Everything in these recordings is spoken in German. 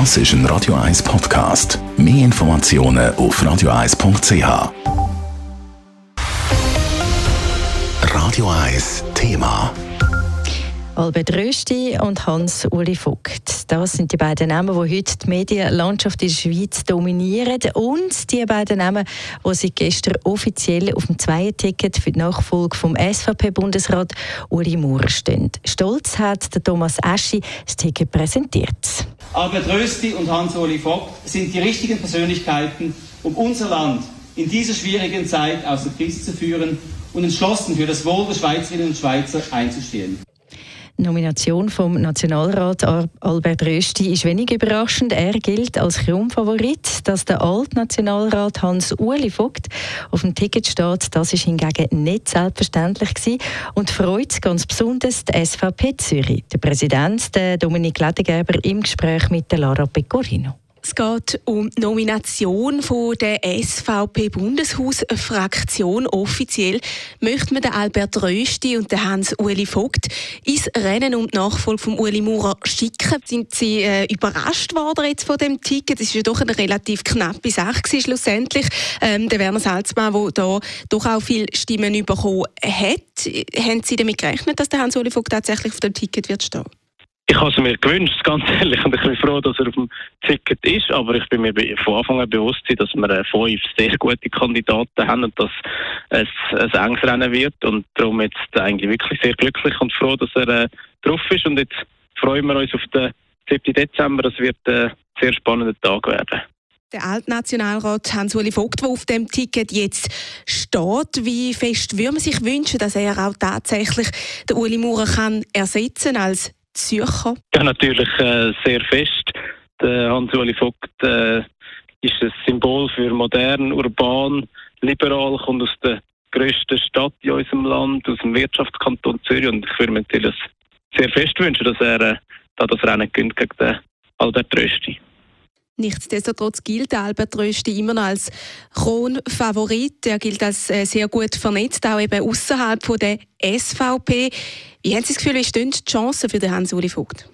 Das ist ein Radio 1 Podcast. Mehr Informationen auf radio1.ch. Radio 1 Thema. Albert Rösti und Hans-Uli Vogt. Das sind die beiden Namen, die heute die Medienlandschaft in der Schweiz dominieren. Und die beiden Namen, die seit gestern offiziell auf dem Zweierticket für die Nachfolge vom SVP-Bundesrat Uli Maurer stehen. Stolz hat der Thomas Eschi das Ticket präsentiert. Albert Rösti und Hans-Uli Vogt sind die richtigen Persönlichkeiten, um unser Land in dieser schwierigen Zeit aus der Krise zu führen und entschlossen für das Wohl der Schweizerinnen und Schweizer einzustehen. Nomination vom Nationalrat Albert Rösti ist wenig überraschend. Er gilt als Kronfavorit. Dass der Altnationalrat Hans-Uli Vogt auf dem Ticket steht, das ist hingegen nicht selbstverständlich gewesen und freut ganz besonders die SVP Zürich. Der Präsident der Dominik Ledergerber im Gespräch mit Lara Pecorino. Es geht um die Nomination von der SVP-Bundeshausfraktion. Offiziell möchte man den Albert Rösti und den Hans-Uli Vogt ins Rennen um die Nachfolge von Uli Maurer schicken. Sind Sie äh, überrascht worden jetzt von dem Ticket? Das ist ja doch eine relativ knappe Sache schlussendlich. Ähm, der Werner Salzmann, der da doch auch viele Stimmen bekommen hat. Haben Sie damit gerechnet, dass der Hans-Uli Vogt tatsächlich auf dem Ticket wird stehen? Ich habe es mir gewünscht, ganz ehrlich, und ich bin froh, dass er auf dem Ticket ist, aber ich bin mir von Anfang an bewusst, dass wir äh, fünf sehr gute Kandidaten haben und dass es ein enges Rennen wird und darum jetzt eigentlich wirklich sehr glücklich und froh, dass er äh, drauf ist und jetzt freuen wir uns auf den 7. Dezember, das wird ein sehr spannender Tag werden. Der Altnationalrat Hans-Uli Vogt, der auf dem Ticket jetzt steht, wie fest würde man sich wünschen, dass er auch tatsächlich den Uli Maurer kann ersetzen als Zürcher? Ja, natürlich äh, sehr fest. Hans-Uli Vogt äh, ist ein Symbol für modern, urban, liberal, kommt aus der grössten Stadt in unserem Land, aus dem Wirtschaftskanton Zürich und ich würde mir natürlich sehr fest wünschen, dass er äh, da das Rennen gewinnt gegen den Albert Rösti. Nichtsdestotrotz gilt Albert Rösti immer noch als Kronfavorit. Er gilt als äh, sehr gut vernetzt, auch eben außerhalb der SVP. Wie haben Sie das Gefühl, wie stehen die Chancen für den Hans-Uli Vogt?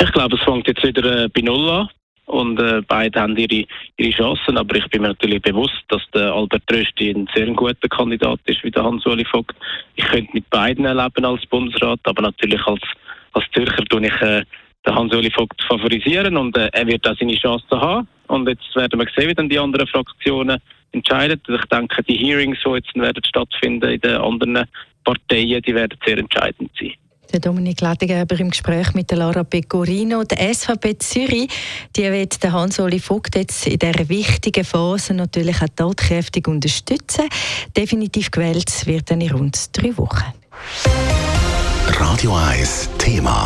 Ich glaube, es fängt jetzt wieder äh, bei Null an. Und äh, beide haben ihre, ihre Chancen, aber ich bin mir natürlich bewusst, dass der Albert Rösti ein sehr guter Kandidat ist wie der Hans-Uli Vogt. Ich könnte mit beiden leben als Bundesrat, aber natürlich als, als Zürcher tue ich äh, den Hans-Uli Vogt favorisieren und äh, er wird auch seine Chancen haben. Und jetzt werden wir sehen, wie dann die anderen Fraktionen entscheiden. Ich denke, die Hearings, die jetzt werden stattfinden in den anderen Parteien, die werden sehr entscheidend sein. Der Dominik Latigeber im Gespräch mit der Lara Pecorino. Der SVP Zürich, die wird den Hans-Oli Vogt jetzt in dieser wichtigen Phase natürlich auch tatkräftig unterstützen. Definitiv gewählt wird er in rund drei Wochen. Radio 1 Thema.